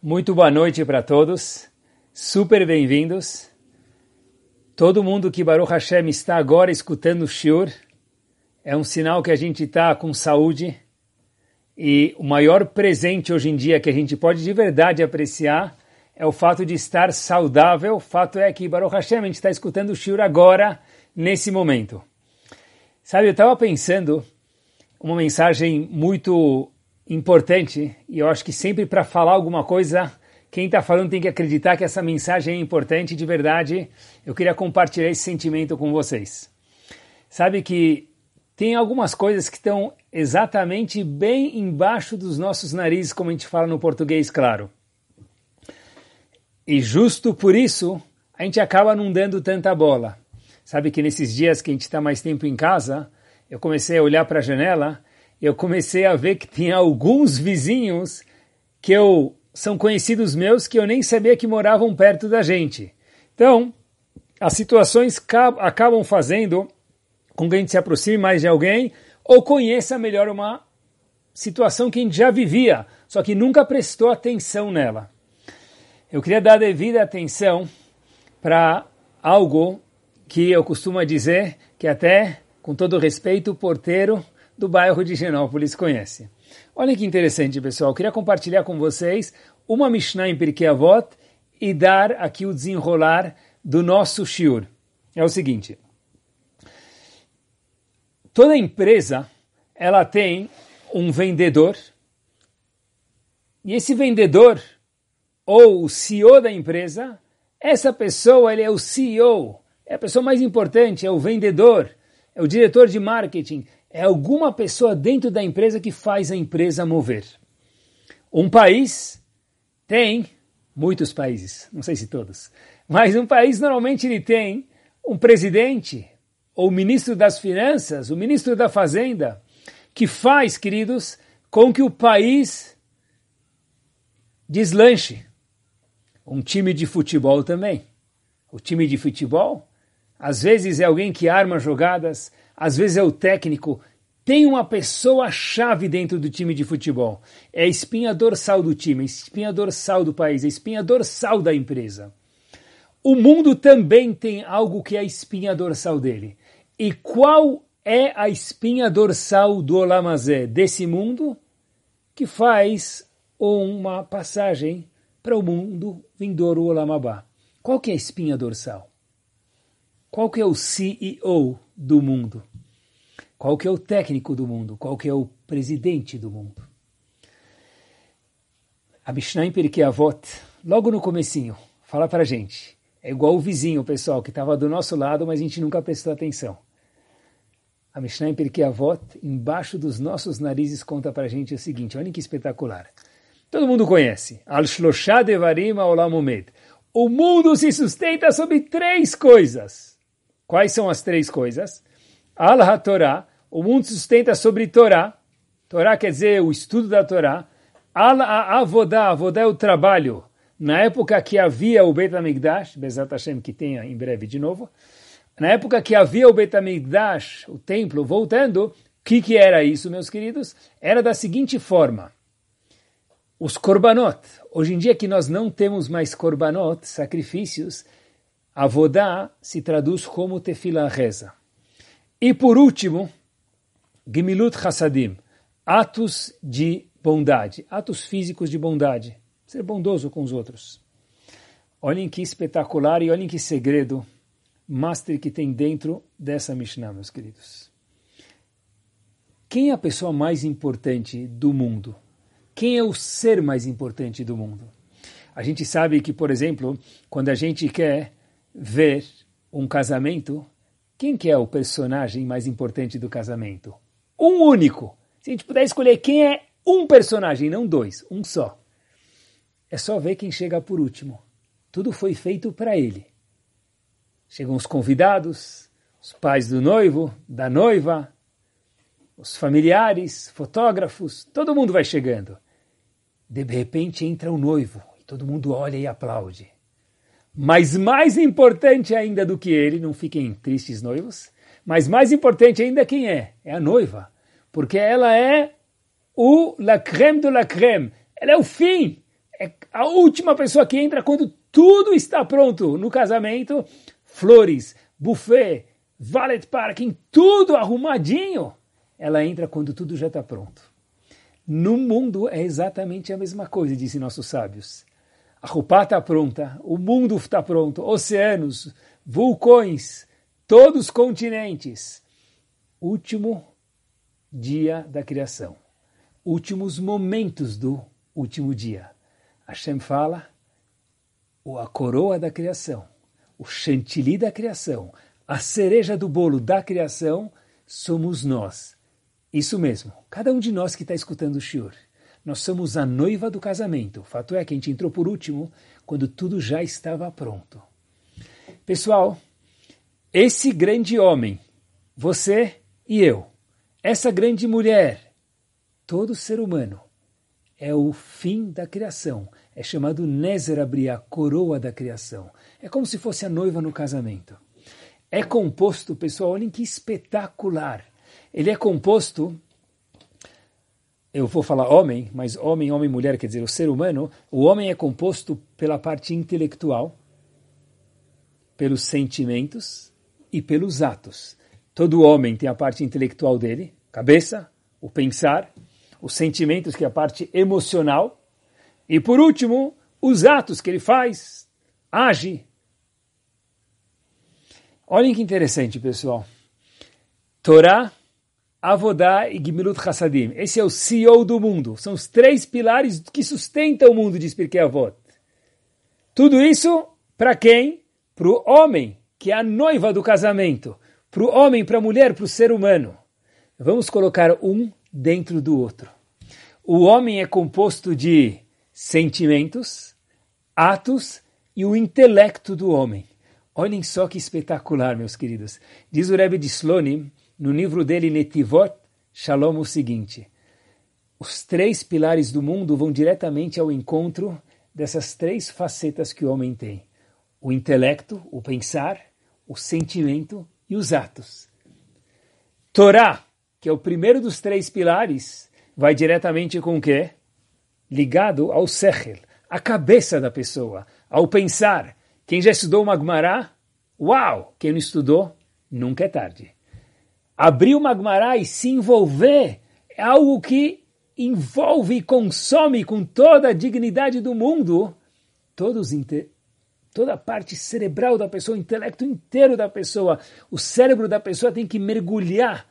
Muito boa noite para todos, super bem-vindos. Todo mundo que Baruch Hashem está agora escutando o Shiur é um sinal que a gente está com saúde e o maior presente hoje em dia que a gente pode de verdade apreciar é o fato de estar saudável. O fato é que Baruch Hashem a gente está escutando o Shiur agora, nesse momento. Sabe, eu estava pensando uma mensagem muito importante, e eu acho que sempre para falar alguma coisa, quem está falando tem que acreditar que essa mensagem é importante de verdade. Eu queria compartilhar esse sentimento com vocês. Sabe que tem algumas coisas que estão exatamente bem embaixo dos nossos narizes, como a gente fala no português, claro. E justo por isso, a gente acaba não dando tanta bola. Sabe que nesses dias que a gente está mais tempo em casa, eu comecei a olhar para a janela eu comecei a ver que tinha alguns vizinhos que eu são conhecidos meus que eu nem sabia que moravam perto da gente. Então, as situações acabam fazendo com que a gente se aproxime mais de alguém ou conheça melhor uma situação que a gente já vivia, só que nunca prestou atenção nela. Eu queria dar devida atenção para algo que eu costumo dizer que até, com todo respeito, o porteiro do bairro de Genópolis conhece. Olha que interessante, pessoal. Eu queria compartilhar com vocês uma Mishnah em Pirkei Avot e dar aqui o desenrolar do nosso shiur. É o seguinte. Toda empresa, ela tem um vendedor e esse vendedor ou o CEO da empresa, essa pessoa ele é o CEO, é a pessoa mais importante, é o vendedor, é o diretor de marketing, é alguma pessoa dentro da empresa que faz a empresa mover. Um país tem, muitos países, não sei se todos, mas um país normalmente ele tem um presidente, ou ministro das finanças, o ministro da fazenda, que faz, queridos, com que o país deslanche. Um time de futebol também. O time de futebol, às vezes é alguém que arma jogadas, às vezes é o técnico, tem uma pessoa-chave dentro do time de futebol. É a espinha dorsal do time, a espinha dorsal do país, a espinha dorsal da empresa. O mundo também tem algo que é a espinha dorsal dele. E qual é a espinha dorsal do Olamazé, desse mundo, que faz uma passagem para o mundo vindouro Olamabá? Qual que é a espinha dorsal? Qual que é o CEO do mundo? Qual que é o técnico do mundo? Qual que é o presidente do mundo? A Mishnah em Pirkei Avot, logo no comecinho, fala para gente. É igual o vizinho, pessoal, que estava do nosso lado, mas a gente nunca prestou atenção. A Mishnah em Pirkei Avot, embaixo dos nossos narizes, conta para gente o seguinte, olha que espetacular. Todo mundo conhece. Al Shloshah Devarim Olamumed. O mundo se sustenta sobre três coisas. Quais são as três coisas? Al HaTorah, o mundo sustenta sobre Torá. Torá quer dizer o estudo da Torá. Al Avodá, Avodá é o trabalho. Na época que havia o Beit HaMikdash, Bezat Hashem que tenha em breve de novo, na época que havia o Beit HaMikdash, o templo, voltando, o que, que era isso, meus queridos? Era da seguinte forma. Os korbanot. Hoje em dia que nós não temos mais korbanot, sacrifícios, avodá se traduz como tefila reza. E por último, Gemilut Hassadim, atos de bondade, atos físicos de bondade, ser bondoso com os outros. Olhem que espetacular e olhem que segredo master que tem dentro dessa Mishnah, meus queridos. Quem é a pessoa mais importante do mundo? Quem é o ser mais importante do mundo? A gente sabe que, por exemplo, quando a gente quer ver um casamento, quem que é o personagem mais importante do casamento? Um único. Se a gente puder escolher quem é um personagem, não dois, um só. É só ver quem chega por último. Tudo foi feito para ele. Chegam os convidados, os pais do noivo, da noiva, os familiares, fotógrafos, todo mundo vai chegando. De repente entra o noivo e todo mundo olha e aplaude. Mas mais importante ainda do que ele, não fiquem tristes noivos, mas mais importante ainda quem é? É a noiva. Porque ela é o la creme de la creme. Ela é o fim. é a última pessoa que entra quando tudo está pronto no casamento, flores, buffet, valet parking, tudo arrumadinho. Ela entra quando tudo já está pronto. No mundo é exatamente a mesma coisa, dizem nossos sábios. A roupa está pronta, o mundo está pronto, oceanos, vulcões, todos os continentes. Último dia da criação, últimos momentos do último dia. Hashem fala, a coroa da criação, o chantilly da criação, a cereja do bolo da criação somos nós. Isso mesmo, cada um de nós que está escutando o Shiur. Nós somos a noiva do casamento. O fato é que a gente entrou por último quando tudo já estava pronto. Pessoal, esse grande homem, você e eu, essa grande mulher, todo ser humano, é o fim da criação. É chamado Nezer a coroa da criação. É como se fosse a noiva no casamento. É composto, pessoal, olhem que espetacular. Ele é composto, eu vou falar homem, mas homem, homem, mulher, quer dizer, o ser humano, o homem é composto pela parte intelectual, pelos sentimentos e pelos atos. Todo homem tem a parte intelectual dele, cabeça, o pensar, os sentimentos, que é a parte emocional, e por último, os atos que ele faz, age. Olhem que interessante, pessoal. Torá, Avodá e Gimilut Hassadim. Esse é o CEO do mundo. São os três pilares que sustentam o mundo, diz Pirkei Avot. Tudo isso para quem? Para o homem, que é a noiva do casamento. Para o homem, para a mulher, para o ser humano. Vamos colocar um dentro do outro. O homem é composto de sentimentos, atos e o intelecto do homem. Olhem só que espetacular, meus queridos. Diz o Rebbe de Slonim, no livro dele Netivot Shalom, o seguinte: os três pilares do mundo vão diretamente ao encontro dessas três facetas que o homem tem: o intelecto, o pensar, o sentimento e os atos. Torá, que é o primeiro dos três pilares, vai diretamente com o quê? Ligado ao sechel, a cabeça da pessoa, ao pensar. Quem já estudou Magmará? Uau! Quem não estudou? Nunca é tarde. Abrir o Magmará e se envolver é algo que envolve e consome com toda a dignidade do mundo todos toda a parte cerebral da pessoa, o intelecto inteiro da pessoa. O cérebro da pessoa tem que mergulhar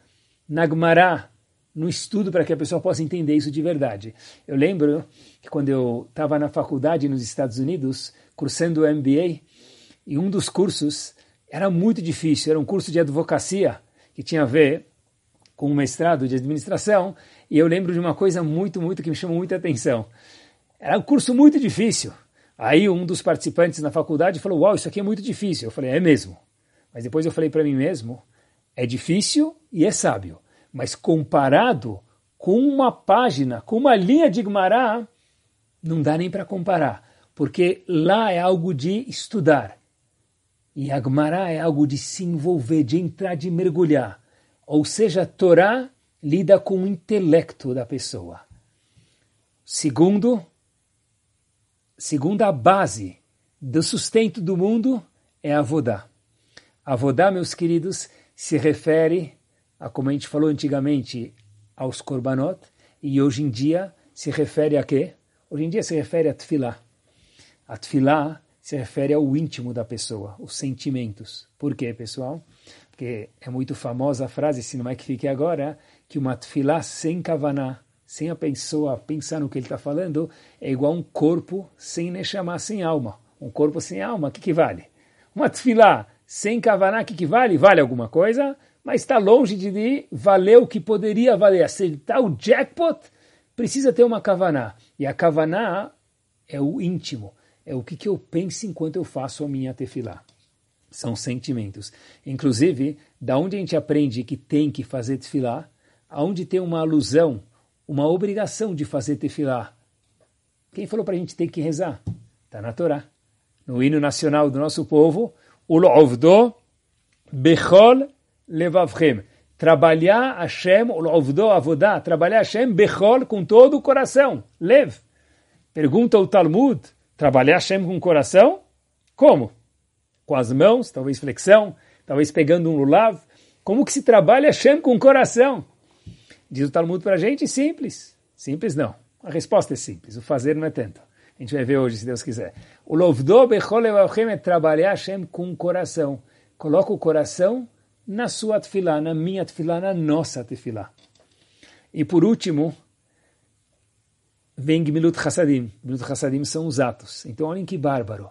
na Gmará, no estudo para que a pessoa possa entender isso de verdade. Eu lembro que quando eu estava na faculdade nos Estados Unidos, cursando o MBA, e um dos cursos era muito difícil, era um curso de advocacia, que tinha a ver com um mestrado de administração, e eu lembro de uma coisa muito, muito que me chamou muita atenção. Era um curso muito difícil. Aí um dos participantes na faculdade falou, uau, isso aqui é muito difícil. Eu falei, é mesmo. Mas depois eu falei para mim mesmo, é difícil e é sábio. Mas comparado com uma página, com uma linha de Gmará, não dá nem para comparar. Porque lá é algo de estudar. E a Gmará é algo de se envolver, de entrar, de mergulhar. Ou seja, a Torá lida com o intelecto da pessoa. Segundo, segunda base do sustento do mundo é a Avodá. Avodá, meus queridos, se refere a, como a gente falou antigamente, aos korbanot, e hoje em dia se refere a quê? Hoje em dia se refere a tefilá. A tefilá se refere ao íntimo da pessoa, os sentimentos. Por quê, pessoal? Porque é muito famosa a frase, se não é que fique agora, que uma tefilá sem kavaná, sem a pessoa pensar no que ele está falando, é igual um corpo sem neshama, sem alma. Um corpo sem alma, o que, que vale? Uma tefilá sem kavaná, o que, que vale? Vale alguma coisa, mas está longe de valer o que poderia valer. Acertar o jackpot precisa ter uma kavaná. E a kavaná é o íntimo, é o que, que eu penso enquanto eu faço a minha tefilá. São sentimentos. Inclusive, da onde a gente aprende que tem que fazer tefilá, aonde tem uma alusão uma obrigação de fazer tefilá. Quem falou para a gente ter que rezar? Está na Torá. No hino nacional do nosso povo, o Lovdo Bechol Levavchem. Trabalhar Hashem, o Lovdo Avodá, trabalhar Hashem Bechol com todo o coração. Lev. Pergunta o Talmud, trabalhar Hashem com o coração? Como? Com as mãos, talvez flexão, talvez pegando um lulav. Como que se trabalha Hashem com o coração? Diz o Talmud para a gente, simples. Simples não. A resposta é simples, o fazer não é tanto. A gente vai ver hoje, se Deus quiser. O Lovdo Becholevachem é trabalhar Hashem com o coração. Coloca o coração na sua tefilá, na minha tefilá, na nossa tefilá. E por último, vem Gmilut Hassadim. Gmilut Hassadim são os atos. Então olhem que bárbaro.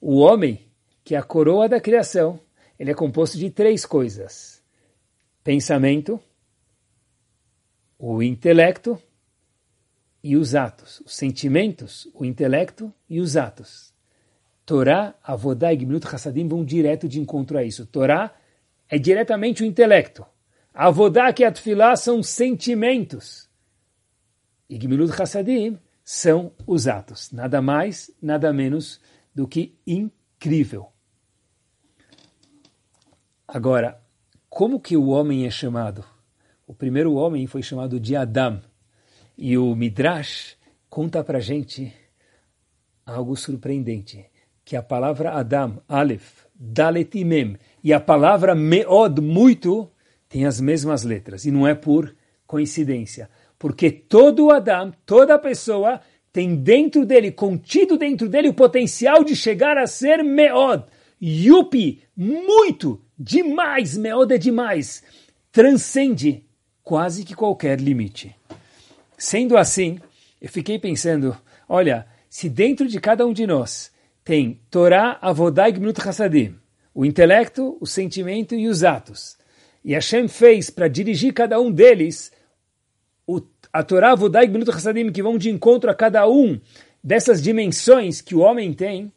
O homem, que é a coroa da criação, ele é composto de três coisas. Pensamento, o intelecto e os atos. Os sentimentos, o intelecto e os atos. Torá, Avodá e Gmilut Hassadim vão direto de encontro a isso. Torá é diretamente o intelecto. Avodá que Atfilá são sentimentos. E Gmilut Hassadim são os atos. Nada mais, nada menos do que incrível. Agora, como que o homem é chamado? O primeiro homem foi chamado de Adam. E o Midrash conta para gente algo surpreendente, que a palavra Adam, Aleph, Dalet e Mem, e a palavra Meod, muito, tem as mesmas letras. E não é por coincidência. Porque todo Adam, toda pessoa, tem dentro dele, contido dentro dele, o potencial de chegar a ser Meod. Yupi, muito, demais, Meod é demais. Transcende quase que qualquer limite. Sendo assim, eu fiquei pensando, olha, se dentro de cada um de nós tem Torá, Avodá e Gminut Hassadim, o intelecto, o sentimento e os atos, e Hashem fez para dirigir cada um deles a Torá, Avodá e Gminut Hassadim, que vão de encontro a cada um dessas dimensões que o homem tem,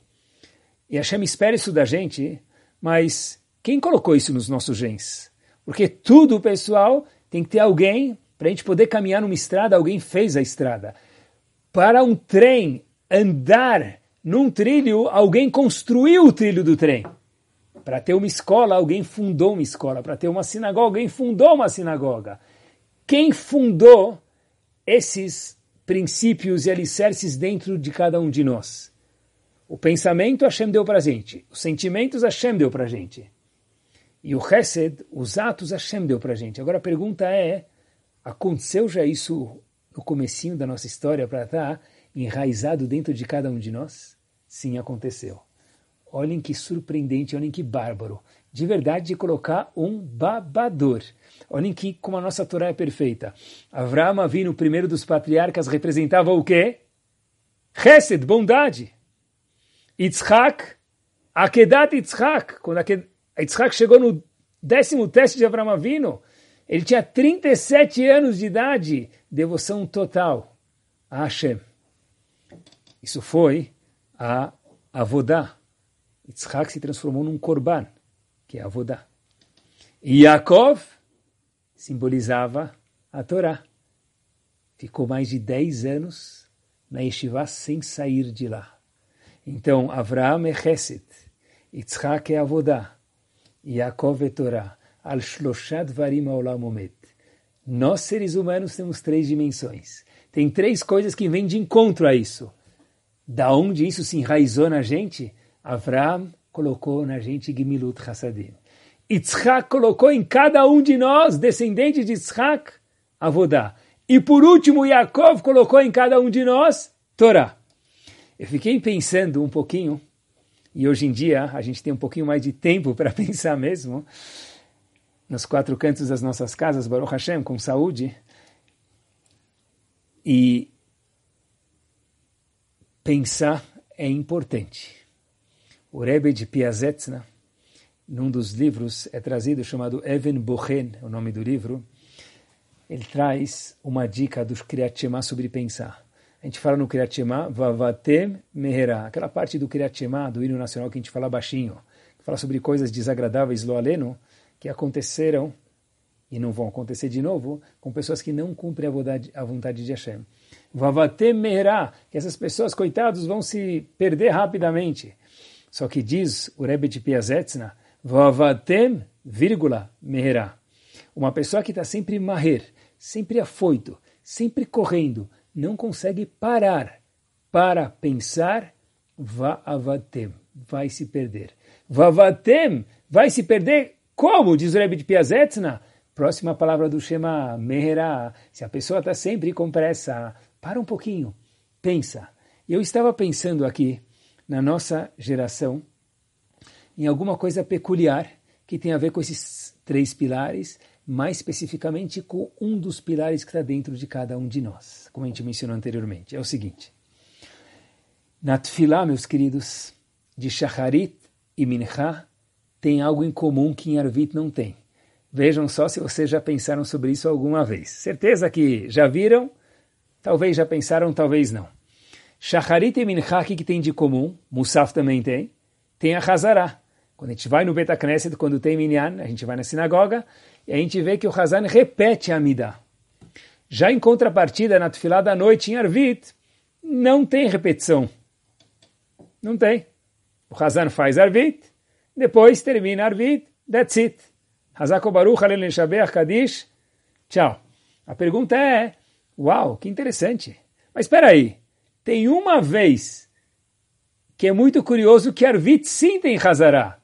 e Hashem espera isso da gente, mas quem colocou isso nos nossos genes? Porque tudo, pessoal, tem que ter alguém, para a gente poder caminhar numa estrada, alguém fez a estrada. Para um trem andar num trilho, alguém construiu o trilho do trem. Para ter uma escola, alguém fundou uma escola. Para ter uma sinagoga, alguém fundou uma sinagoga. Quem fundou esses princípios e alicerces dentro de cada um de nós? O pensamento Hashem deu para gente. Os sentimentos Hashem deu para gente. E o Hesed, os atos, Hashem deu para gente. Agora a pergunta é, aconteceu já isso no comecinho da nossa história para estar enraizado dentro de cada um de nós? Sim, aconteceu. Olhem que surpreendente, olhem que bárbaro. De verdade, de colocar um babador. Olhem que como a nossa Torá é perfeita. Avraham Avinu, primeiro dos patriarcas, representava o quê? Hesed, bondade. Yitzhak, Akedat Yitzhak, quando Yitzhak chegou no décimo teste de Avram Avinu. Ele tinha 37 anos de idade, devoção total a Hashem. Isso foi a Avodá. Yitzhak se transformou num korban, que é Avodá. E Yaakov simbolizava a Torá. Ficou mais de 10 anos na yeshiva sem sair de lá. Então, Avraham é Chesed, Yitzhak é Avodá, Yaakov e Torá, al shloshad varim olam omet. Nós, seres humanos, temos três dimensões. Tem três coisas que vêm de encontro a isso. Da onde isso se enraizou na gente? Avram colocou na gente Gimilut Hassadim. Yitzhak colocou em cada um de nós, descendente de Yitzhak, Avodá. E por último, Yaakov colocou em cada um de nós Torá. Eu fiquei pensando um pouquinho e hoje em dia a gente tem um pouquinho mais de tempo para pensar mesmo, nos quatro cantos das nossas casas, Baruch Hashem, com saúde, e pensar é importante. O Rebbe de Piazetzna, num dos livros, é trazido chamado Even Bochen, o nome do livro, ele traz uma dica dos Kriyat Shema sobre pensar. A gente fala no Kriyat Shema, Vavatem Meherá, aquela parte do Kriyat Shema, do hino nacional que a gente fala baixinho, que fala sobre coisas desagradáveis, lo aleno, que aconteceram e não vão acontecer de novo com pessoas que não cumprem a vontade, a vontade de Hashem. Vavatem Meherá, que essas pessoas, coitados, vão se perder rapidamente. Só que diz o Rebbe de Piazetzna, Vavatem, vírgula, Meherá. Uma pessoa que está sempre maher, sempre afoito, sempre correndo, não consegue parar para pensar, va'avatem, vai se perder. Vavatem, vai se perder como? Diz o Rebbe de Piazetzna. Próxima palavra do Shema, Meherá. Se a pessoa está sempre com pressa, para um pouquinho, pensa. Eu estava pensando aqui, na nossa geração, em alguma coisa peculiar que tem a ver com esses três pilares, mais especificamente com um dos pilares que está dentro de cada um de nós, como a gente mencionou anteriormente. É o seguinte, na Tfilá, meus queridos, de Shacharit e Mincha, tem algo em comum que em Arvit não tem. Vejam só se vocês já pensaram sobre isso alguma vez. Certeza que já viram, talvez já pensaram, talvez não. Shacharit e Mincha, o que tem de comum? Musaf também tem. Tem a Hazará. Quando a gente vai no Betacneset, quando tem Minyan, a gente vai na sinagoga, e a gente vê que o Hazan repete a Amida. Já em contrapartida, na Tfilá da noite, em Arvit, não tem repetição. Não tem. O Hazan faz Arvit, depois termina Arvit, that's it. Hazako Baruch Halel Shabeach Kadish, tchau. A pergunta é, uau, que interessante. Mas espera aí, tem uma vez que é muito curioso que Arvit sim tem Hazará.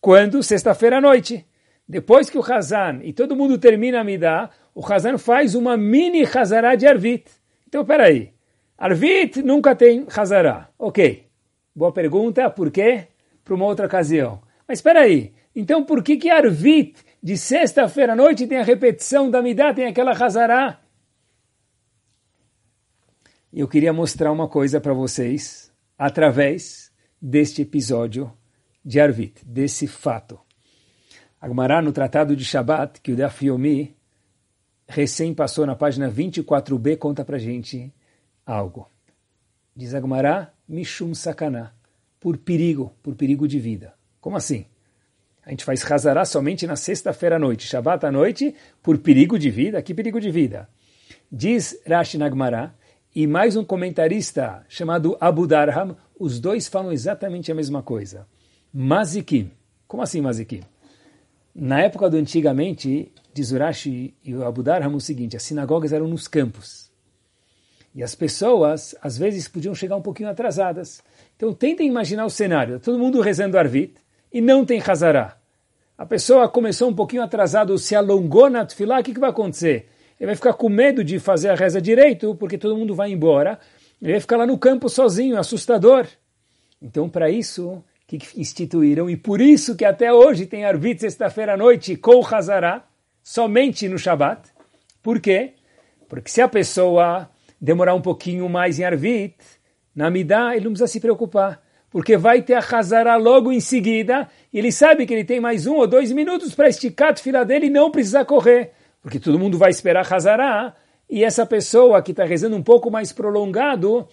Quando? Sexta-feira à noite. Depois que o Hazan e todo mundo termina a Midah, o Hazan faz uma mini Hazará de Arvit. Então, peraí. Arvit nunca tem Hazará. Ok. Boa pergunta. Por quê? Para uma outra ocasião. Mas espera aí. Então, por que que Arvit, de sexta-feira à noite, tem a repetição da Midah, tem aquela Hazará? Eu queria mostrar uma coisa para vocês, através deste episódio de Arvit, desse fato. Agmará, no Tratado de Shabat, que o Dafiomi recém passou na página 24b, conta para gente algo. Diz Agmará, Mishum Sakana, por perigo, por perigo de vida. Como assim? A gente faz Hazará somente na sexta-feira à noite, Shabat à noite, por perigo de vida? Que perigo de vida? Diz Rashi Nagmará, e mais um comentarista chamado Abu Darham, os dois falam exatamente a mesma coisa. Mazikim. Como assim Mazikim? Na época do antigamente, diz Urashi e o Abu Darham o seguinte, as sinagogas eram nos campos. E as pessoas, às vezes, podiam chegar um pouquinho atrasadas. Então, tentem imaginar o cenário. Todo mundo rezando Arvit e não tem Hazará. A pessoa começou um pouquinho atrasado, se alongou na Tfilah, o que, que vai acontecer? Ele vai ficar com medo de fazer a reza direito, porque todo mundo vai embora. Ele vai ficar lá no campo sozinho, assustador. Então, para isso, que instituíram, e por isso que até hoje tem Arvit sexta-feira à noite com Hazará, somente no Shabat. Por quê? Porque se a pessoa demorar um pouquinho mais em Arvit, na Midah, ele não precisa se preocupar, porque vai ter a Hazará logo em seguida, e ele sabe que ele tem mais um ou dois minutos para esticar a fila dele e não precisar correr, porque todo mundo vai esperar Hazará, e essa pessoa que está rezando um pouco mais prolongado,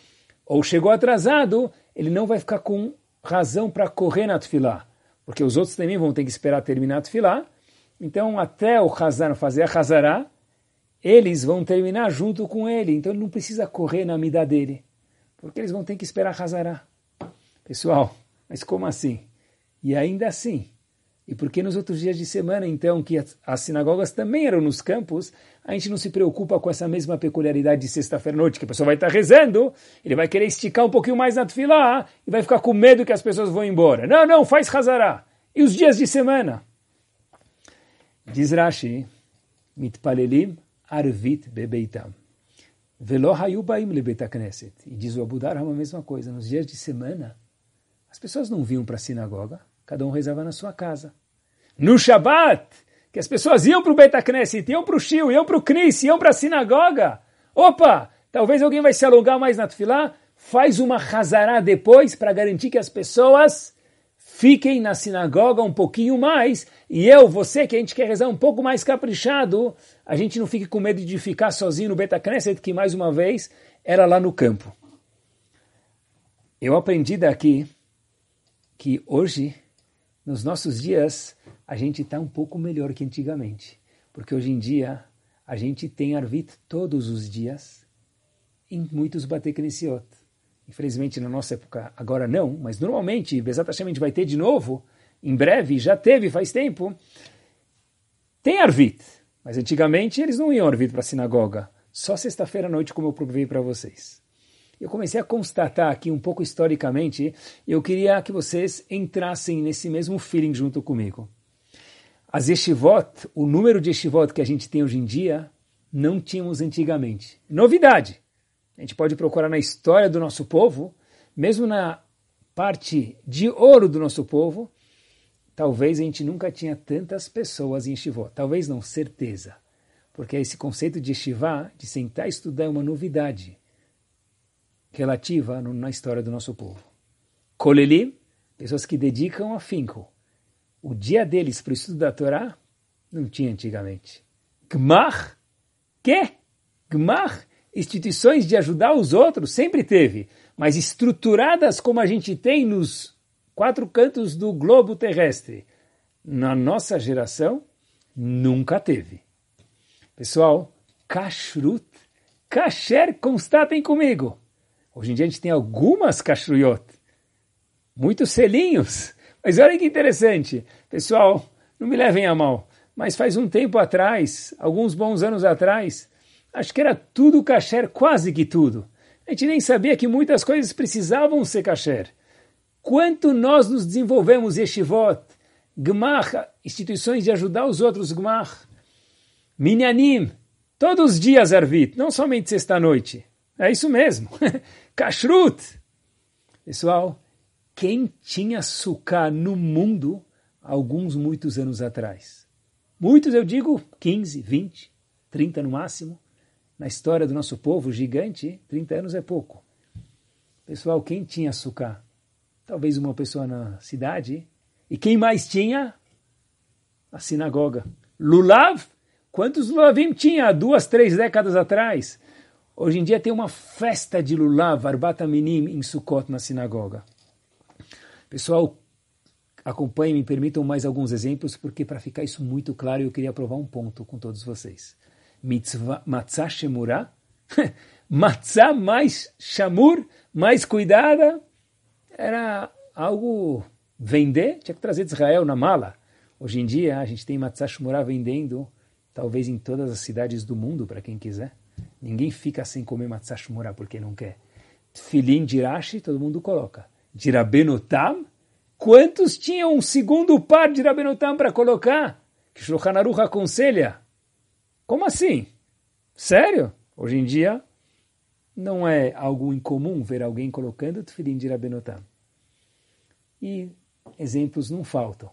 ou chegou atrasado, ele não vai ficar com razão para correr na tefilá, porque os outros também vão ter que esperar terminar a tefilá. Então, até o Hazan fazer a Hazará, eles vão terminar junto com ele. Então, ele não precisa correr na mida dele, porque eles vão ter que esperar a Hazará. Pessoal, mas como assim? E ainda assim, e porque nos outros dias de semana, então, que as sinagogas também eram nos campos, a gente não se preocupa com essa mesma peculiaridade de sexta-feira à noite, que a pessoa vai estar rezando, ele vai querer esticar um pouquinho mais na tefilá e vai ficar com medo que as pessoas vão embora. Não, não, faz hazará. E os dias de semana? Diz Rashi, mitpalelim arvit bebeitam. Velo hayubaim lebetakneset. E diz o Abu Darham a mesma coisa. Nos dias de semana, as pessoas não vinham para a sinagoga, Cada um rezava na sua casa. No Shabat, que as pessoas iam para o Beit iam para o Shio, iam para o Knis, iam para a sinagoga. Opa, talvez alguém vai se alongar mais na Tfilá, faz uma Hazará depois para garantir que as pessoas fiquem na sinagoga um pouquinho mais, e eu, você, que a gente quer rezar um pouco mais caprichado, a gente não fique com medo de ficar sozinho no Knesset, que mais uma vez era lá no campo. Eu aprendi daqui que hoje nos nossos dias, a gente está um pouco melhor que antigamente. Porque hoje em dia, a gente tem Arvit todos os dias em muitos Bateknesiot. Infelizmente, na nossa época, agora não, mas normalmente, Hashem, a gente vai ter de novo, em breve, já teve faz tempo. Tem Arvit, mas antigamente eles não iam Arvit para a sinagoga, só sexta-feira à noite, como eu provei para vocês. Eu comecei a constatar aqui um pouco historicamente, eu queria que vocês entrassem nesse mesmo feeling junto comigo. As yeshivot, o número de yeshivot que a gente tem hoje em dia, não tínhamos antigamente. Novidade! A gente pode procurar na história do nosso povo, mesmo na parte de ouro do nosso povo, talvez a gente nunca tinha tantas pessoas em yeshivot. Talvez não, certeza. Porque esse conceito de yeshivá, de sentar e estudar, é uma novidade relativa na história do nosso povo. Kolelim, pessoas que dedicam afinco o dia deles para o estudo da Torá não tinha antigamente. Gmar, que? Gmar, instituições de ajudar os outros, sempre teve, mas estruturadas como a gente tem nos quatro cantos do globo terrestre. Na nossa geração, nunca teve. Pessoal, kashrut, kasher, constatem comigo. Hoje em dia a gente tem algumas kashruyot, muitos selinhos, mas olha que interessante, pessoal, não me levem a mal, mas faz um tempo atrás, alguns bons anos atrás, acho que era tudo kasher, quase que tudo. A gente nem sabia que muitas coisas precisavam ser kasher. Quanto nós nos desenvolvemos yeshivot, gmach, instituições de ajudar os outros gmach, minyanim, todos os dias arvit, não somente sexta-noite. É isso mesmo. Kashrut. Pessoal, quem tinha sucá no mundo alguns muitos anos atrás. Muitos, eu digo, 15, 20, 30 no máximo. Na história do nosso povo gigante, 30 anos é pouco. Pessoal, quem tinha sucá? Talvez uma pessoa na cidade. E quem mais tinha? A sinagoga. Lulav? Quantos Lulavim tinha duas, três décadas atrás? Hoje em dia tem uma festa de Lulav, Arbat Minim, em Sukkot, na sinagoga. Pessoal, acompanhem, me permitam mais alguns exemplos, porque para ficar isso muito claro, eu queria provar um ponto com todos vocês. Matzah shemurah, matzah mais shamur, mais cuidada, era algo vender, tinha que trazer de Israel na mala. Hoje em dia, a gente tem matzah shemurah vendendo, talvez em todas as cidades do mundo, para quem quiser. Ninguém fica sem comer matzah shemurah porque não quer. Filim de Rashi, todo mundo coloca de Rabenotam, quantos tinham um segundo par de Rabenotam para colocar? Que Shulchan Aruch aconselha. Como assim? Sério? Hoje em dia, não é algo incomum ver alguém colocando tefilim de Rabenotam. E exemplos não faltam.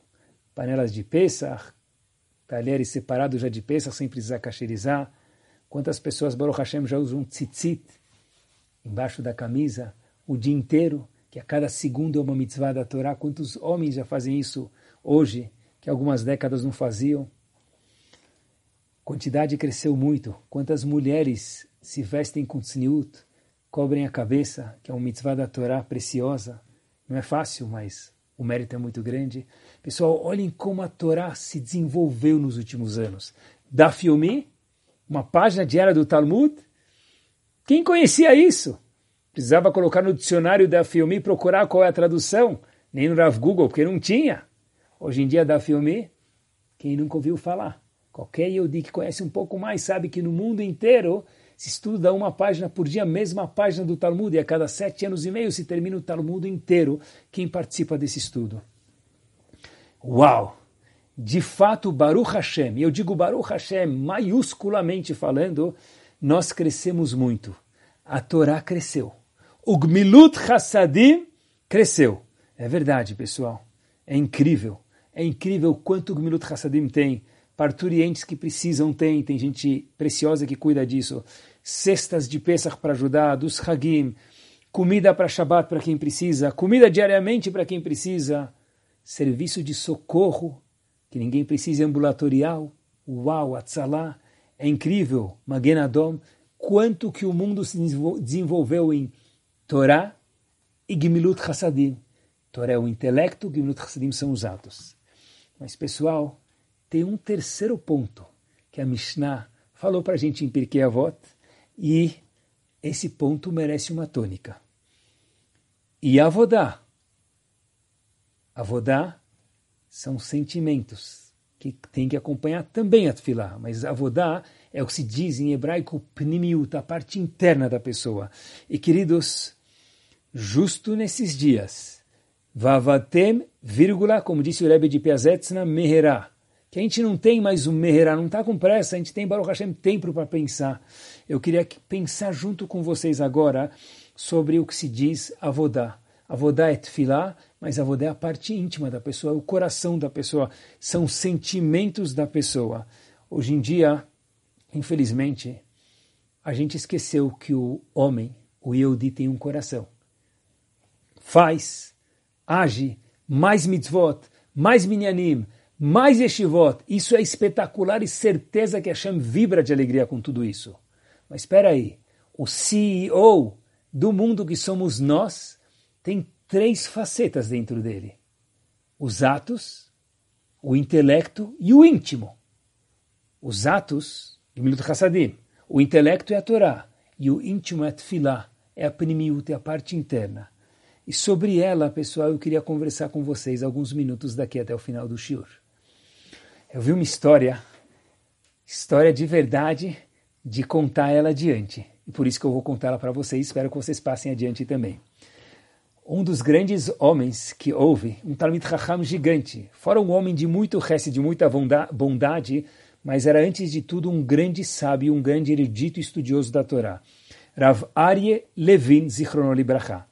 Panelas de Pesach, talheres separados já de Pesach, sem precisar cacherizar. Quantas pessoas, Baruch Hashem, já usam tzitzit embaixo da camisa o dia inteiro? que a cada segundo é uma mitzvah da Torá. Quantos homens já fazem isso hoje, que algumas décadas não faziam? A quantidade cresceu muito. Quantas mulheres se vestem com tzniut, cobrem a cabeça, que é uma mitzvah da Torá preciosa. Não é fácil, mas o mérito é muito grande. Pessoal, olhem como a Torá se desenvolveu nos últimos anos. Da Filme, uma página diária do Talmud. Quem conhecia isso? Precisava colocar no dicionário da Filme e procurar qual é a tradução, nem no Rav Google, porque não tinha. Hoje em dia, da Filme, quem nunca ouviu falar? Qualquer Yehudi que conhece um pouco mais sabe que no mundo inteiro se estuda uma página por dia, a mesma página do Talmud, e a cada sete anos e meio se termina o Talmud inteiro, quem participa desse estudo. Uau! De fato, Baruch Hashem, e eu digo Baruch Hashem maiusculamente falando, nós crescemos muito. A Torá cresceu. O Gmilut Hassadim cresceu. É verdade, pessoal. É incrível. É incrível quanto o Gmilut Hassadim tem. Parturientes que precisam tem. Tem gente preciosa que cuida disso. Cestas de Pesach para ajudar, dos Hagim. Comida para Shabbat para quem precisa. Comida diariamente para quem precisa. Serviço de socorro, que ninguém precisa, ambulatorial. Uau, Atzalá. É incrível. Magen Adom. Quanto que o mundo se desenvolveu em Torá e Gimilut Hassadim. Torá é o intelecto, Gimilut Hassadim são os atos. Mas, pessoal, tem um terceiro ponto que a Mishnah falou para a gente em Pirkei Avot e esse ponto merece uma tônica. E Avodá. Avodá são sentimentos. que tem que acompanhar também a tefilá, mas avodá é o que se diz em hebraico pnimiut, a parte interna da pessoa. E queridos, justo nesses dias, vavatem, vírgula, como disse o Rebbe de Piazetzna, meherá, que a gente não tem mais um meherá, não está com pressa, a gente tem Baruch Hashem tempo para pensar. Eu queria pensar junto com vocês agora sobre o que se diz avodá. Avodá é tefilá, mas avodá é a parte íntima da pessoa, o coração da pessoa, são sentimentos da pessoa. Hoje em dia, infelizmente, a gente esqueceu que o homem, o Yehudi, tem um coração. Faz, age, mais mitzvot, mais minyanim, mais yeshivot. Isso é espetacular e certeza que Hashem vibra de alegria com tudo isso. Mas espera aí, o CEO do mundo que somos nós tem três facetas dentro dele: os atos, o intelecto e o íntimo. Os atos, Gemilut Hassadim, o intelecto é a Torá e o íntimo é a Tfilá, é a Pnimiut, é a parte interna. E sobre ela, pessoal, eu queria conversar com vocês alguns minutos daqui até o final do Shiur. Eu vi uma história, história de verdade, de contar ela adiante. E por isso que eu vou contar ela para vocês, espero que vocês passem adiante também um dos grandes homens que houve, um Talmud Chacham gigante, fora um homem de muito resto, de muita bondade, mas era antes de tudo um grande sábio, um grande erudito estudioso da Torá. Rav Aryeh Levin Zichrono Libracha.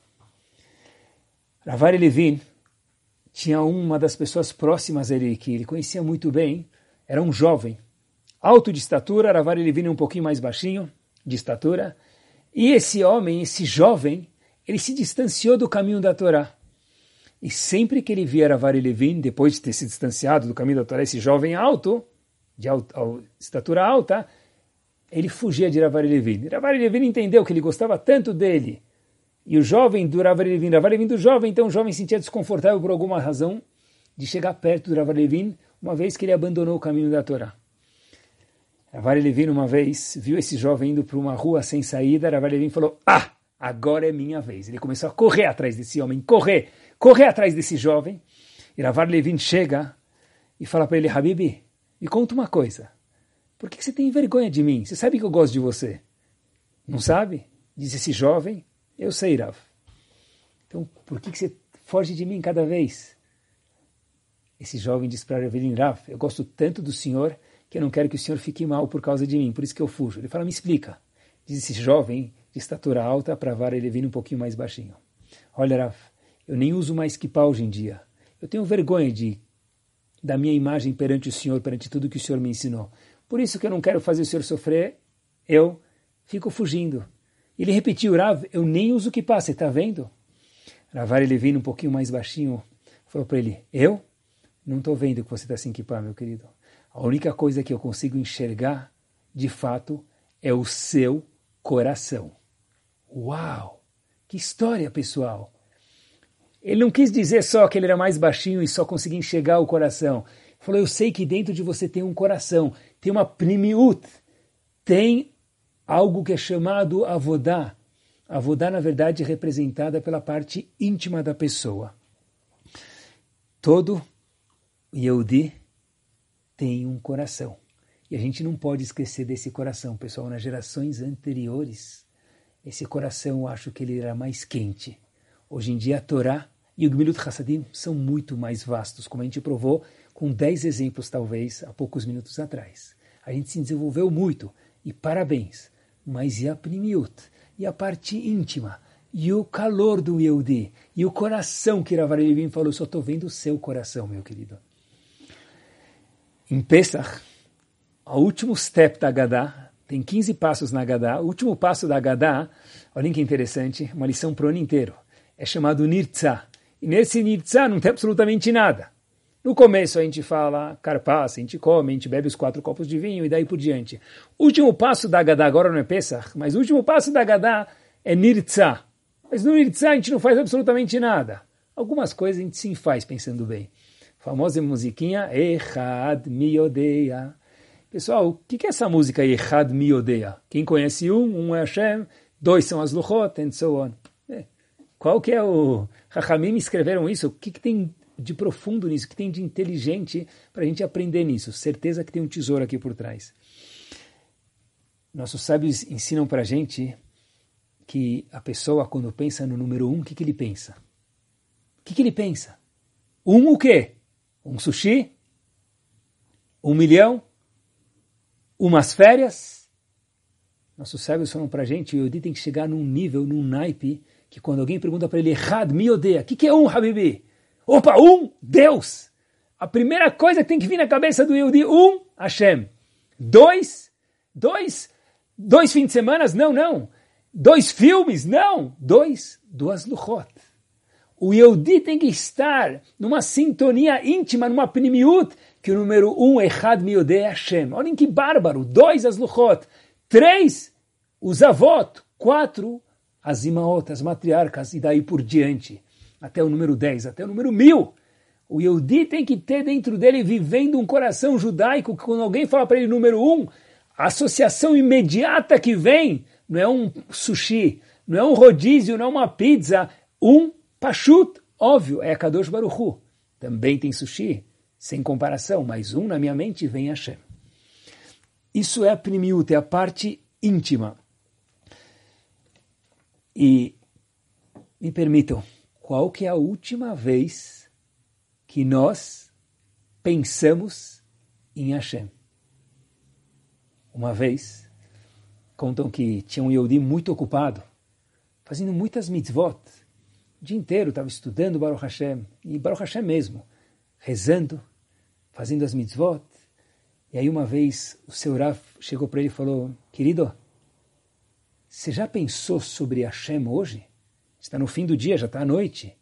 Rav Aryeh Levin tinha uma das pessoas próximas a ele, que ele conhecia muito bem, era um jovem, alto de estatura, Rav Aryeh Levin um pouquinho mais baixinho de estatura, e esse homem, esse jovem, ele se distanciou do caminho da Torá. E sempre que ele via Ravari Levin, depois de ter se distanciado do caminho da Torá, esse jovem alto, de alto, estatura alta, ele fugia de Ravari Levin. Ravari Levin entendeu que ele gostava tanto dele. E o jovem do Ravari Levin, Ravari Levin do jovem, então o jovem sentia desconfortável por alguma razão de chegar perto do Ravari Levin, uma vez que ele abandonou o caminho da Torá. Ravari Levin, uma vez, viu esse jovem indo para uma rua sem saída, Ravari Levin falou, ah! Agora é minha vez. Ele começou a correr atrás desse homem, correr, correr atrás desse jovem. E Ravar Levin chega e fala para ele, Habibi, me conta uma coisa. Por que você tem vergonha de mim? Você sabe que eu gosto de você. Não sabe? Diz esse jovem, eu sei, Rav. Então, por que você foge de mim cada vez? Esse jovem diz para Ravelin, Rav, eu gosto tanto do senhor que eu não quero que o senhor fique mal por causa de mim, por isso que eu fujo. Ele fala, me explica. Diz esse jovem, de estatura alta para Vara ele vir um pouquinho mais baixinho. Olha, Raf, eu nem uso mais kippah hoje em dia. Eu tenho vergonha de da minha imagem perante o Senhor, perante tudo que o Senhor me ensinou. Por isso que eu não quero fazer o Senhor sofrer, eu fico fugindo. Ele repetiu, Rav, eu nem uso kippah, você está vendo? Ravar ele vindo um pouquinho mais baixinho, falou para ele, eu não estou vendo que você está sem kippah, meu querido. A única coisa que eu consigo enxergar, de fato, é o seu coração. Uau! Que história, pessoal! Ele não quis dizer só que ele era mais baixinho e só conseguia enxergar o coração. Ele falou: Eu sei que dentro de você tem um coração, tem uma primiut, tem algo que é chamado avodá. Avodá, na verdade, é representada pela parte íntima da pessoa. Todo Yehudi tem um coração. E a gente não pode esquecer desse coração, pessoal. Nas gerações anteriores, esse coração eu acho que ele era mais quente. Hoje em dia a Torá e o Gmilut Hassadim são muito mais vastos, como a gente provou com 10 exemplos talvez há poucos minutos atrás. A gente se desenvolveu muito e parabéns. Mas e a Primiut? E a parte íntima? E o calor do Yehudi? E o coração que Ravarevim falou? Só estou vendo o seu coração, meu querido. Em Pesach, o último step da Gadá, tem 15 passos na Gadá. O último passo da Gadá, olhem que interessante, uma lição para o ano inteiro. É chamado Nirtza. E nesse Nirtza não tem absolutamente nada. No começo a gente fala carpaz, a gente come, a gente bebe os quatro copos de vinho e daí por diante. O último passo da Gadá, agora não é Pesach, mas o último passo da Gadá é Nirtza. Mas no Nirtza a gente não faz absolutamente nada. Algumas coisas a gente sim faz pensando bem. A famosa musiquinha Echad Miodeia. Pessoal, o que, é essa música Echad Mi Odeia? Quem conhece um, um é Hashem, dois são as Luchot, and so on. É. Qual que é o... Hachamim escreveram isso, o que, que tem de profundo nisso, que tem de inteligente para a gente aprender nisso. Certeza que tem um tesouro aqui por trás. Nossos sábios ensinam para a gente que a pessoa, quando pensa no número um, o que, que ele pensa? O que, que ele pensa? Um o quê? Um sushi? Um milhão? Umas férias? Nossos sábios falam para a gente, o Yodi tem que chegar num nível, num naipe, que quando alguém pergunta para ele, Had me odeia, o que, que é um, Habibi? Opa, um, Deus! A primeira coisa que tem que vir na cabeça do Yodi, um, Hashem. Dois, dois, dois fins de semana? Não, não. Dois filmes? Não. Dois, duas luchot. O Yehudi tem que estar numa sintonia íntima, numa pnimiut, que o número um, Echad Miodei Hashem. Olhem que bárbaro. Dois, as luchot. Três, os avot. Quatro, as imaot, as matriarcas, e daí por diante. Até o número dez, até o número mil. O Yehudi tem que ter dentro dele, vivendo um coração judaico, que quando alguém fala para ele número um, a associação imediata que vem não é um sushi, não é um rodízio, não é uma pizza, um pachut, óbvio, é Kadosh Baruchu. Também tem sushi, sem comparação, mas um na minha mente vem Hashem. Isso é a primiut, é a parte íntima. E me permitam, qual que é a última vez que nós pensamos em Hashem? Uma vez, contam que tinha um Yehudi muito ocupado, fazendo muitas mitzvot. O dia inteiro estava estudando Baruch Hashem, e Baruch Hashem mesmo, rezando, fazendo as mitzvot. E aí uma vez o seu Rav chegou para ele e falou, querido, você já pensou sobre Hashem hoje? Está no fim do dia, já está à noite.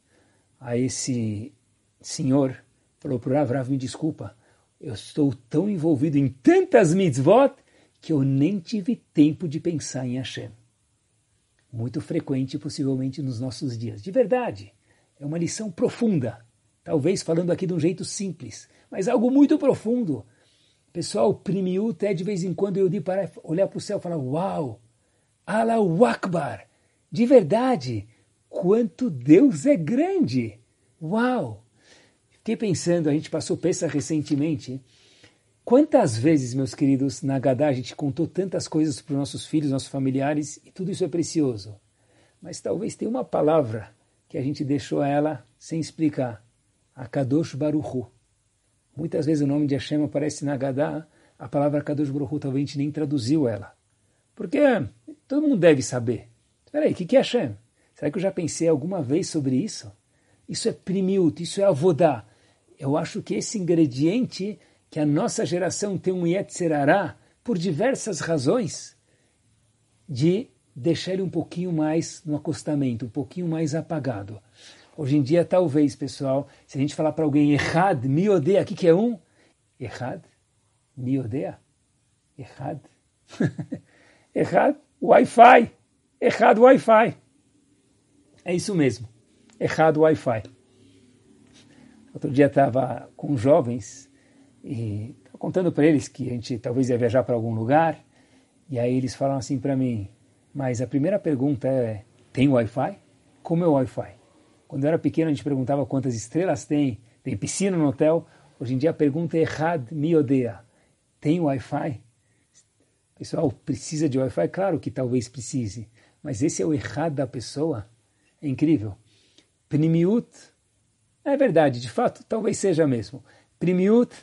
Aí esse senhor falou para o Rav, Rav, me desculpa, eu estou tão envolvido em tantas mitzvot que eu nem tive tempo de pensar em Hashem. Muito frequente, possivelmente, nos nossos dias. De verdade, é uma lição profunda. Talvez falando aqui de um jeito simples, mas algo muito profundo. Pessoal, primiut é de vez em quando eu de para olhar para o céu e falar: Uau! Allahu Akbar! De verdade, quanto Deus é grande! Uau! Fiquei pensando, a gente passou peça recentemente Quantas vezes, meus queridos, na Gadá a gente contou tantas coisas para os nossos filhos, nossos familiares, e tudo isso é precioso. Mas talvez tenha uma palavra que a gente deixou ela sem explicar. Akadosh Baruchu. Muitas vezes o nome de Hashem aparece na Gadá, a palavra Akadosh Baruchu talvez a gente nem traduziu ela. Porque todo mundo deve saber. Espera aí, o que é Hashem? Será que eu já pensei alguma vez sobre isso? Isso é primiut, isso é avodá. Eu acho que esse ingrediente que a nossa geração tem um Yetzerará por diversas razões de deixar ele um pouquinho mais no acostamento, um pouquinho mais apagado. Hoje em dia, talvez, pessoal, se a gente falar para alguém errado, me odeia, o que, que é um? Errado? Me odeia? Errado? errado? Wi-Fi. Errado Wi-Fi. É isso mesmo. Errado Wi-Fi. Outro dia estava com jovens e contando para eles que a gente talvez ia viajar para algum lugar, e aí eles falam assim para mim, mas a primeira pergunta é, tem Wi-Fi? Como é o Wi-Fi? Quando eu era pequeno a gente perguntava quantas estrelas tem, tem piscina no hotel, hoje em dia a pergunta é errad mi odeia, tem Wi-Fi? Pessoal, precisa de Wi-Fi? Claro que talvez precise, mas esse é o errado da pessoa, é incrível. Primiut, é verdade, de fato, talvez seja mesmo. Primiut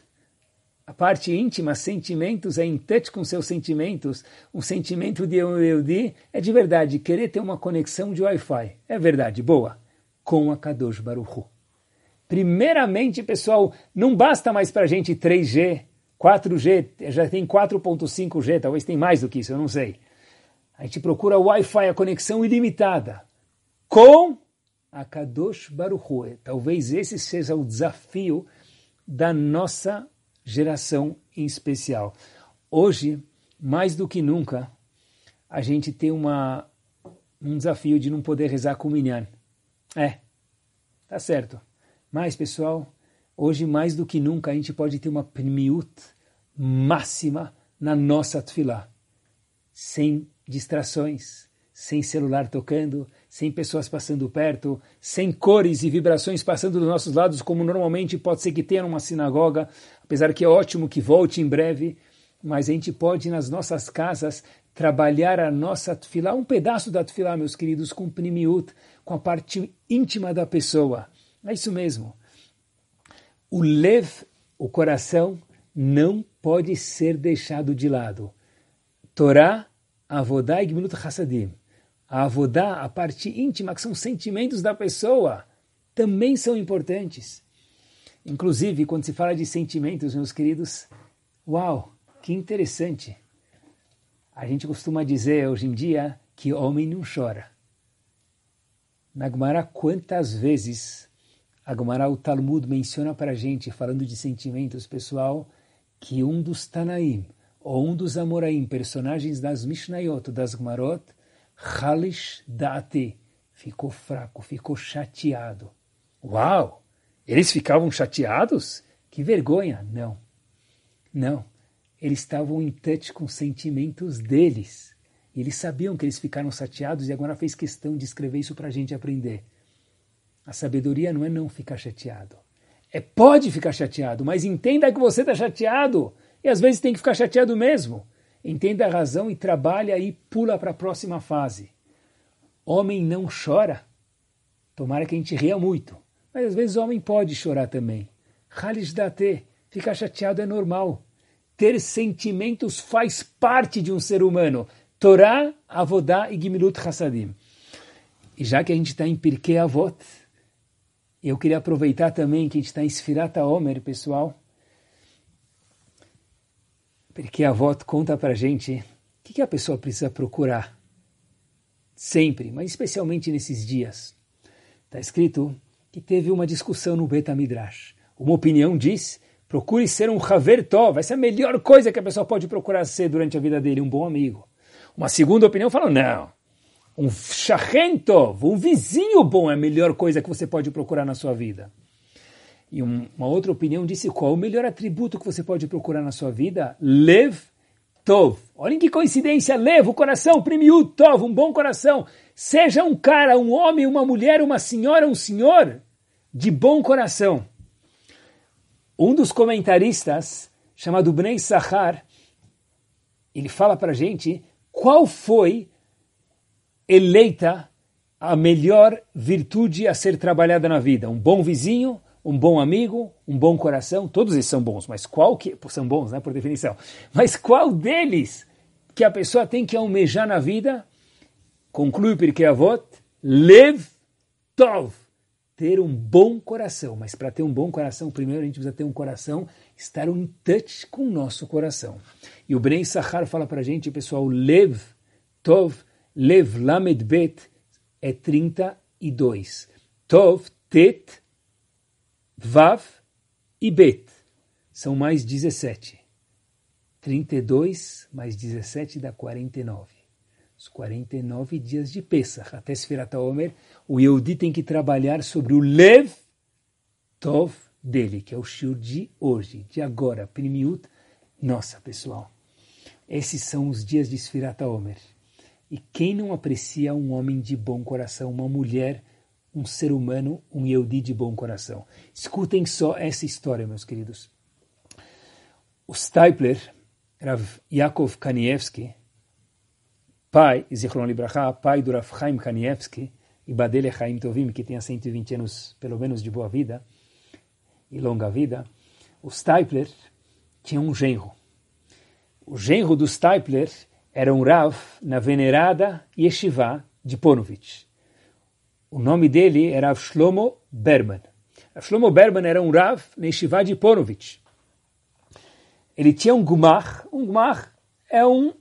a parte íntima, sentimentos, é em touch com seus sentimentos. Um sentimento de Yehudi é de verdade, querer ter uma conexão de Wi-Fi. É verdade, boa. Com a Kadosh Baruchu. Primeiramente, pessoal, não basta mais para a gente 3G, 4G, já tem 4.5G, talvez tem mais do que isso, eu não sei. A gente procura Wi-Fi, a conexão ilimitada. Com a Kadosh Baruchu. Talvez esse seja o desafio da nossa geração em especial. Hoje, mais do que nunca, a gente tem uma, um desafio de não poder rezar com o Minyan. É, tá certo. Mas, pessoal, hoje mais do que nunca a gente pode ter uma primiut máxima na nossa tefilá. Sem distrações, sem celular tocando, sem pessoas passando perto, sem cores e vibrações passando dos nossos lados, como normalmente pode ser que tenha numa sinagoga, apesar que é ótimo que volte em breve, mas a gente pode nas nossas casas trabalhar a nossa tefilá, um pedaço da tefilá, meus queridos, com primiut, com a parte íntima da pessoa. É isso mesmo. O lev, o coração, não pode ser deixado de lado. Torá, Avodá e Gmilut Hassadim a avodá, a parte íntima, que são sentimentos da pessoa, também são importantes. Inclusive, quando se fala de sentimentos, meus queridos, uau, que interessante. A gente costuma dizer hoje em dia que homem não chora. Na Gemara, quantas vezes a Gemara, o Talmud, menciona para a gente, falando de sentimentos, pessoal, que um dos Tanaim, ou um dos Amoraim, personagens das Mishnayot, das Gemarot, Halish Date ficou fraco, ficou chateado. Uau! Eles ficavam chateados? Que vergonha! Não. Não. Eles estavam em touch com os sentimentos deles. E eles sabiam que eles ficaram chateados e agora fez questão de escrever isso para a gente aprender. A sabedoria não é não ficar chateado. É pode ficar chateado, mas entenda que você está chateado. E às vezes tem que ficar chateado mesmo entenda a razão e trabalha e pula para a próxima fase. Homem não chora. Tomara que a gente ria muito. Mas às vezes o homem pode chorar também. Halis date, ficar chateado é normal. Ter sentimentos faz parte de um ser humano. Torá, Avodá e Gimilut Hassadim. E já que a gente está em Pirkei Avot, eu queria aproveitar também que a gente está em Sfirata Omer, pessoal, porque a avó conta para gente o que, que a pessoa precisa procurar sempre, mas especialmente nesses dias. Está escrito que teve uma discussão no Beta Midrash. Uma opinião diz, procure ser um Haver Tov, essa é a melhor coisa que a pessoa pode procurar ser durante a vida dele, um bom amigo. Uma segunda opinião fala, não, um Shachen Tov, um vizinho bom é a melhor coisa que você pode procurar na sua vida. E uma outra opinião disse qual o melhor atributo que você pode procurar na sua vida? Lev Tov. Olhem que coincidência, Lev, o coração, primiu Tov, um bom coração. Seja um cara, um homem, uma mulher, uma senhora, um senhor de bom coração. Um dos comentaristas, chamado Bnei Sahar, ele fala para a gente qual foi eleita a melhor virtude a ser trabalhada na vida. Um bom vizinho, um bom amigo, um bom coração, todos eles são bons, mas qual que são bons, né, por definição. Mas qual deles que a pessoa tem que almejar na vida? Conclui porque avot, lev tov, ter um bom coração. Mas para ter um bom coração, primeiro a gente precisa ter um coração, estar em touch com o nosso coração. E o Bnei Sahar fala para a gente, pessoal, lev tov, lev lamed bet é 32. Tov, tet, Vav e Bet. São mais 17. 32 mais 17 dá 49. Os 49 dias de Pesach. Até Sferat Omer, o Yehudi tem que trabalhar sobre o Lev Tov dele, que é o Shur de hoje, de agora, Primiut. Nossa, pessoal, esses são os dias de Sfirat Omer. E quem não aprecia um homem de bom coração, uma mulher um ser humano, um Yehudi de bom coração. Escutem só essa história, meus queridos. O Stipler, Rav Yaakov Kanievski, pai, Zichron Libraha, pai do Rav Chaim Kanievski, e Badele Chaim Tovim, que tinha 120 anos, pelo menos, de boa vida e longa vida, o Stipler tinha um genro. O genro do Stipler era um Rav na venerada Yeshiva de Ponovitch. O nome dele era Shlomo Berman. Shlomo Berman era um Rav Neshiva de Ponovitch. Ele tinha um Gumar. Um Gumar é uma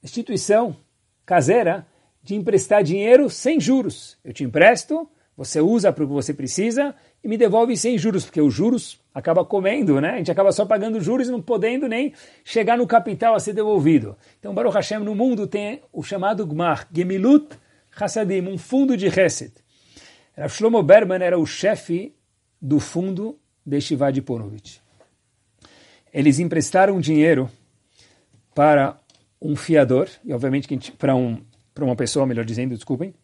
instituição caseira de emprestar dinheiro sem juros. Eu te empresto, você usa para o que você precisa e me devolve sem juros, porque os juros acaba comendo, né? A gente acaba só pagando juros e não podendo nem chegar no capital a ser devolvido. Então, Baruch Hashem, no mundo tem o chamado Gmar, Gemilut Hassadim, um fundo de. Rav Shlomo Berman era o chefe do fundo de Shiva de Ponovitch. Eles emprestaram dinheiro para um fiador, e obviamente para um, para uma pessoa, melhor dizendo, desculpem,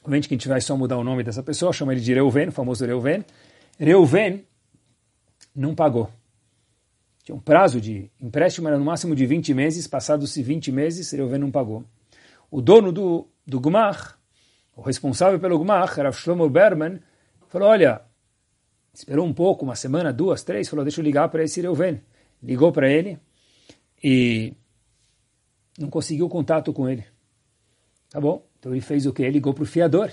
Obviamente que a gente vai só mudar o nome dessa pessoa, chama ele de Reuven, o famoso Reuven. Reuven não pagou. Tinha um prazo de empréstimo, era no máximo de 20 meses, passados-se 20 meses, Reuven não pagou. O dono do, do Gumar, o responsável pelo Gumar, era Shlomo Berman, falou, olha, esperou um pouco, uma semana, duas, três, falou, deixa eu ligar para esse Reuven. Ligou para ele e não conseguiu contato com ele. Tá bom, então ele fez o que? Ele ligou para o fiador.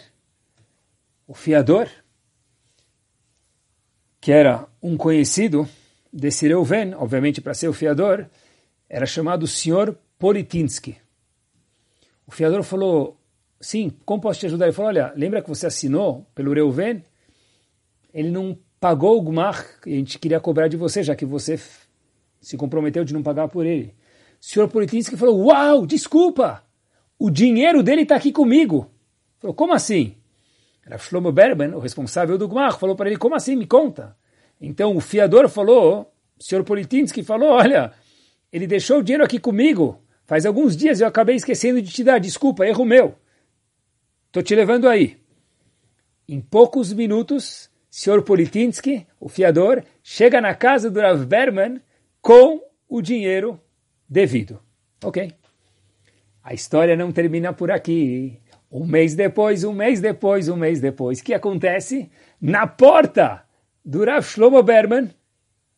O fiador, que era um conhecido desse Reuven, obviamente para ser o fiador, era chamado Sr. Politinsky. O fiador falou, sim, como posso te ajudar? Ele falou, olha, lembra que você assinou pelo Reuven? Ele não pagou o Gumar e a gente queria cobrar de você, já que você se comprometeu de não pagar por ele. Senhor Politinsky falou, uau, desculpa, o dinheiro dele está aqui comigo. Falou, como assim? Era Shlomo Berben, o responsável do Gumar, falou para ele, como assim, me conta. Então o fiador falou, o senhor Politinsky falou, olha, ele deixou o dinheiro aqui comigo, faz alguns dias eu acabei esquecendo de te dar, desculpa, erro meu. Estou te levando aí. Em poucos minutos, senhor Politinsky, o fiador, chega na casa do Rav Berman com o dinheiro devido. Ok. A história não termina por aqui. Um mês depois, um mês depois, um mês depois. O que acontece? Na porta do Rav Shlomo Berman,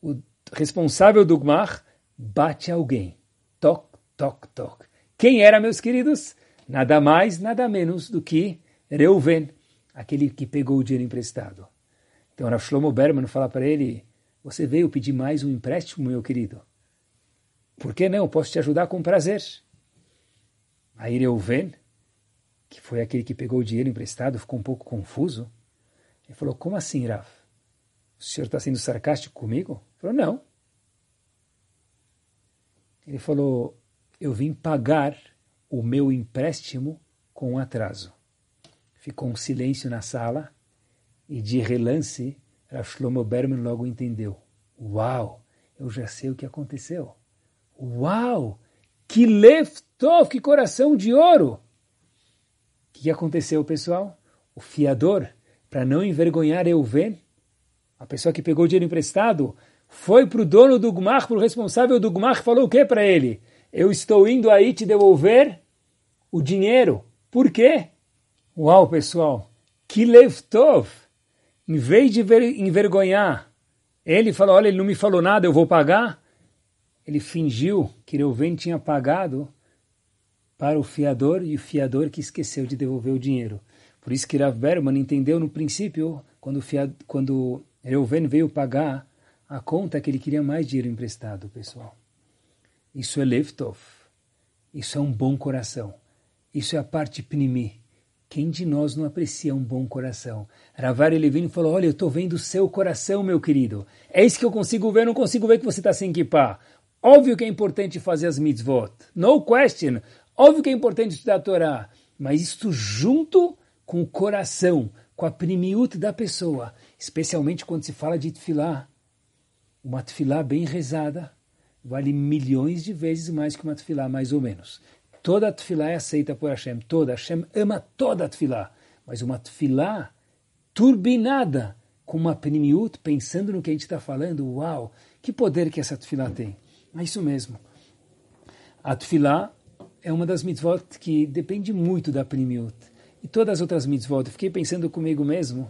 o responsável do Gmach, bate alguém. Toc, toc, toc. Quem era, meus queridos? Nada mais, nada menos do que Reuven, aquele que pegou o dinheiro emprestado. Então Rav Shlomo Berman fala para ele, você veio pedir mais um empréstimo, meu querido? Por que não? Posso te ajudar com prazer. Aí Reuven, que foi aquele que pegou o dinheiro emprestado, ficou um pouco confuso. Ele falou, como assim, Rav? O senhor está sendo sarcástico comigo? Ele falou, não. Ele falou, eu vim pagar o meu empréstimo com atraso. Ficou um silêncio na sala e de relance, Rav Shlomo Berman logo entendeu. Uau, eu já sei o que aconteceu. Uau, que leftov, que coração de ouro! O que aconteceu, pessoal? O fiador, para não envergonhar Euven, a pessoa que pegou o dinheiro emprestado, foi para o dono do Gmach, para o responsável do Gmach, falou o que para ele? Eu estou indo aí te devolver o dinheiro. Por quê? Uau, pessoal, que leftov! Em vez de envergonhar, ele falou, olha, ele não me falou nada, eu vou pagar ele fingiu que Reuven tinha pagado para o fiador e o fiador que esqueceu de devolver o dinheiro. Por isso que Rav Berman entendeu no princípio, quando, fiad, quando Reuven veio pagar a conta, que ele queria mais dinheiro emprestado, pessoal. Isso é Leftov. Isso é um bom coração. Isso é a parte pnimi. Quem de nós não aprecia um bom coração? Ravar Levine falou, olha, eu estou vendo o seu coração, meu querido. É isso que eu consigo ver, eu não consigo ver que você está sem equipar. Óbvio que é importante fazer as mitzvot. No question. Óbvio que é importante estudar a Torá. Mas isto junto com o coração, com a primiut da pessoa. Especialmente quando se fala de tefilá. Uma tefilá bem rezada vale milhões de vezes mais que uma tefilá, mais ou menos. Toda tefilá é aceita por Hashem. Toda. Hashem ama toda a tefilá. Mas uma tefilá turbinada com uma primiut, pensando no que a gente está falando, uau, que poder que essa tefilá tem. É isso mesmo. A tefilá é uma das mitzvot que depende muito da primiut. E todas as outras mitzvot, eu fiquei pensando comigo mesmo,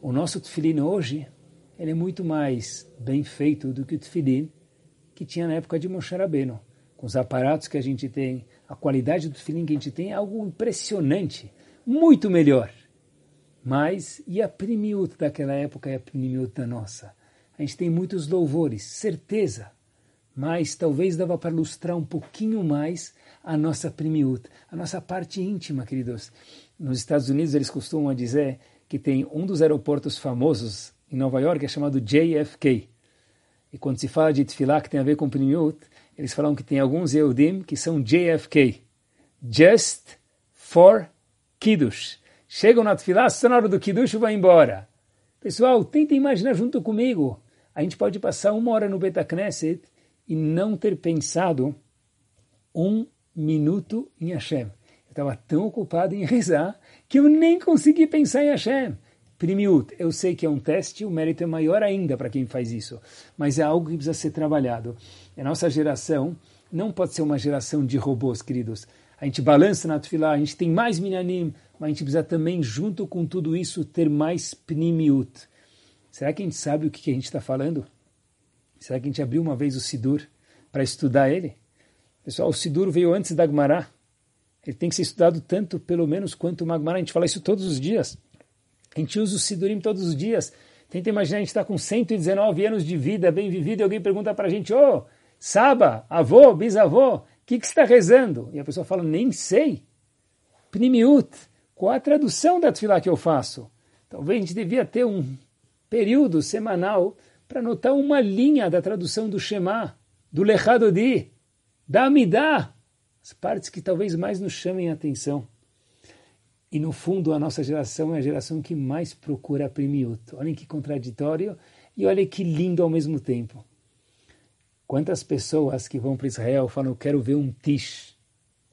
o nosso tefilin hoje, ele é muito mais bem feito do que o tefilin que tinha na época de Moshe Rabbeinu. Com os aparatos que a gente tem, a qualidade do tefilin que a gente tem é algo impressionante, muito melhor. Mas, e a primiut daquela época e a primiut da nossa? A gente tem muitos louvores, certeza mas talvez dava para ilustrar um pouquinho mais a nossa primiut, a nossa parte íntima, queridos. Nos Estados Unidos eles costumam dizer que tem um dos aeroportos famosos em Nova York é chamado JFK. E quando se fala de tefilá que tem a ver com primiut, eles falam que tem alguns Eudim que são JFK, Just for Kiddush. Chegam na tefilá, só na hora do Kiddush vai embora. Pessoal, tentem imaginar junto comigo. A gente pode passar uma hora no Betacneset e não ter pensado um minuto em Hashem. Eu estava tão ocupado em rezar que eu nem consegui pensar em Hashem. Primiut, eu sei que é um teste, o mérito é maior ainda para quem faz isso, mas é algo que precisa ser trabalhado. A nossa geração não pode ser uma geração de robôs, queridos. A gente balança na tefilá, a gente tem mais minyanim, mas a gente precisa também, junto com tudo isso, ter mais pnimiut. Será que a gente sabe o que a gente está falando? Será que a gente abriu uma vez o Sidur para estudar ele? Pessoal, o Sidur veio antes da Gmará. Ele tem que ser estudado tanto, pelo menos, quanto o Magmará. A gente fala isso todos os dias. A gente usa o Sidurim todos os dias. Tenta imaginar, a gente está com 119 anos de vida, bem vivido, e alguém pergunta para a gente, ô, oh, Saba, avô, bisavô, o que, que está rezando? E a pessoa fala, nem sei. Pnimiut, qual a tradução da tefilá que eu faço? Talvez a gente devia ter um período semanal para anotar uma linha da tradução do Shema, do Lechadodi, da Amidah, as partes que talvez mais nos chamem a atenção. E no fundo, a nossa geração é a geração que mais procura primiut. Olhem que contraditório e olhem que lindo ao mesmo tempo. Quantas pessoas que vão para Israel falam, quero ver um tish.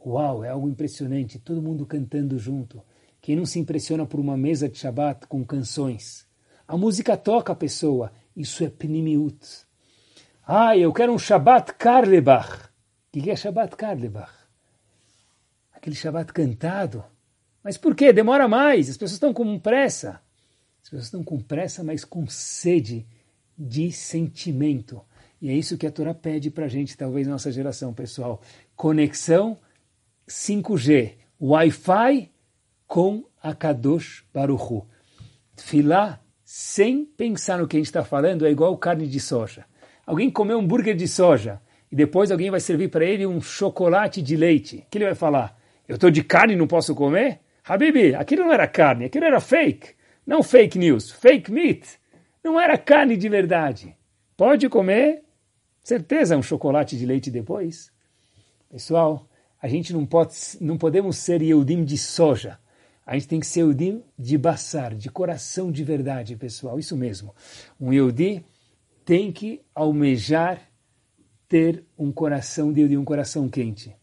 Uau, é algo impressionante, todo mundo cantando junto. Quem não se impressiona por uma mesa de Shabbat com canções? A música toca a pessoa, isso é pnimiut. Ah, eu quero um Shabbat Karlebach. O que é Shabbat Karlebach? Aquele Shabbat cantado mas por quê? Demora mais, as pessoas estão com pressa. As pessoas estão com pressa, mas com sede de sentimento. E é isso que a Torá pede para a gente, talvez nossa geração, pessoal. Conexão 5G, Wi-Fi com a Kadosh Baruchu. Filar sem pensar no que a gente está falando é igual carne de soja. Alguém comeu um hambúrguer de soja e depois alguém vai servir para ele um chocolate de leite. O que ele vai falar? Eu estou de carne e não posso comer? Habibi, aquilo não era carne, aquilo era fake. Não fake news, fake meat. Não era carne de verdade. Pode comer, certeza, um chocolate de leite depois. Pessoal, a gente não, pode, não podemos ser Yehudim de soja. A gente tem que ser Yehudim de baçar, de coração de verdade, pessoal. Isso mesmo. Um Yehudi tem que almejar ter um coração de Yehudi, um coração quente.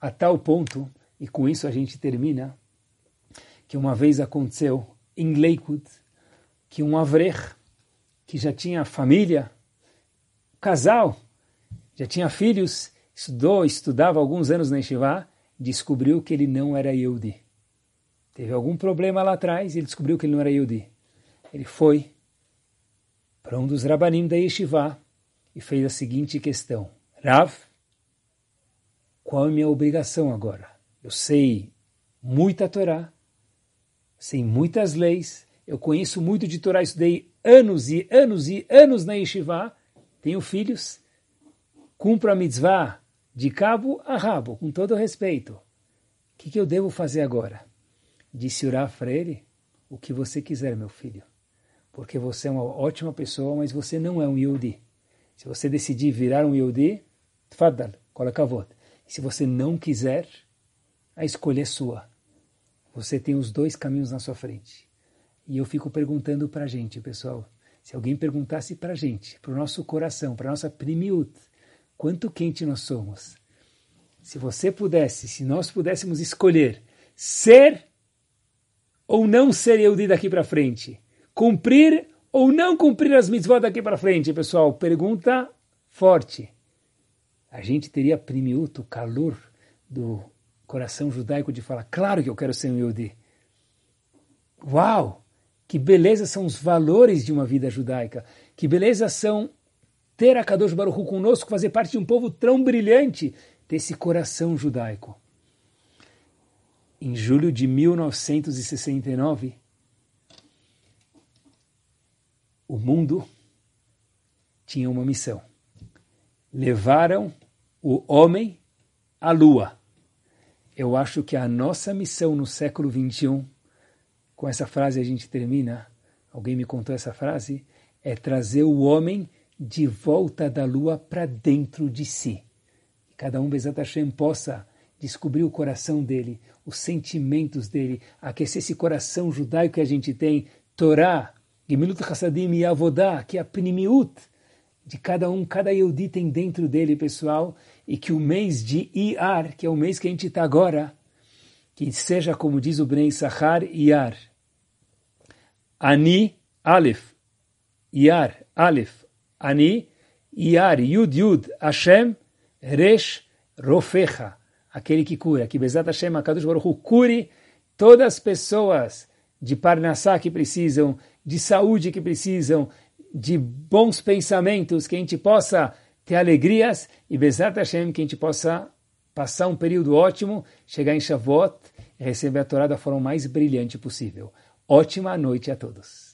A tal ponto, e com isso a gente termina, que uma vez aconteceu em Lakewood, que um avrech, que já tinha família, casal, já tinha filhos, estudou, estudava alguns anos na Yeshiva, descobriu que ele não era Yehudi. Teve algum problema lá atrás e ele descobriu que ele não era Yehudi. Ele foi para um dos rabanim da Yeshiva e fez a seguinte questão. Rav, qual é a minha obrigação agora? Eu sei muita Torá, sem muitas leis. Eu conheço muito de Torá, estudei anos e anos e anos na Yeshiva. Tenho filhos. Cumpro a mitzvah de cabo a rabo, com todo respeito. O que, que eu devo fazer agora? Disse Uraf para ele, o que você quiser, meu filho. Porque você é uma ótima pessoa, mas você não é um Yehudi. Se você decidir virar um Yehudi, tfadal, coloca a voto. Se você não quiser, a escolha é sua. Você tem os dois caminhos na sua frente. E eu fico perguntando para a gente, pessoal, se alguém perguntasse para a gente, para o nosso coração, para a nossa primiut, quanto quente nós somos. Se você pudesse, se nós pudéssemos escolher ser ou não ser Yehudi daqui para frente, cumprir ou não cumprir as mitzvot daqui para frente, pessoal, pergunta forte. A gente teria primiut, o calor do coração judaico de falar, claro que eu quero ser um Yehudi. Uau! Que beleza são os valores de uma vida judaica. Que beleza são ter a Kadosh Baruch conosco, fazer parte de um povo tão brilhante, desse coração judaico. Em julho de 1969, o mundo tinha uma missão. Levaram o homem à lua. Eu acho que a nossa missão no século XXI, com essa frase a gente termina, alguém me contou essa frase, é trazer o homem de volta da lua para dentro de si. Cada um, Bezat Hashem, possa descobrir o coração dele, os sentimentos dele, aquecer esse coração judaico que a gente tem, Torá, Gemilut Hassadim e Avodá, que é a Pnimiut, de cada um, cada Yehudi tem dentro dele, pessoal, e que o mês de Iar, que é o mês que a gente está agora, que seja como diz o Bnei Sahar Yar. Ani, Aleph, Yar, Aleph, Ani, Yar, Yud, Yud, Hashem, Resh, Rofecha, aquele que cura, que Bezat Hashem, Akadosh Baruch cure todas as pessoas de Parnassá que precisam, de saúde que precisam, de bons pensamentos, que a gente possa ter alegrias e Bezat Hashem, que a gente possa passar um período ótimo, chegar em Shavuot e receber a Torá da forma mais brilhante possível. Ótima noite a todos.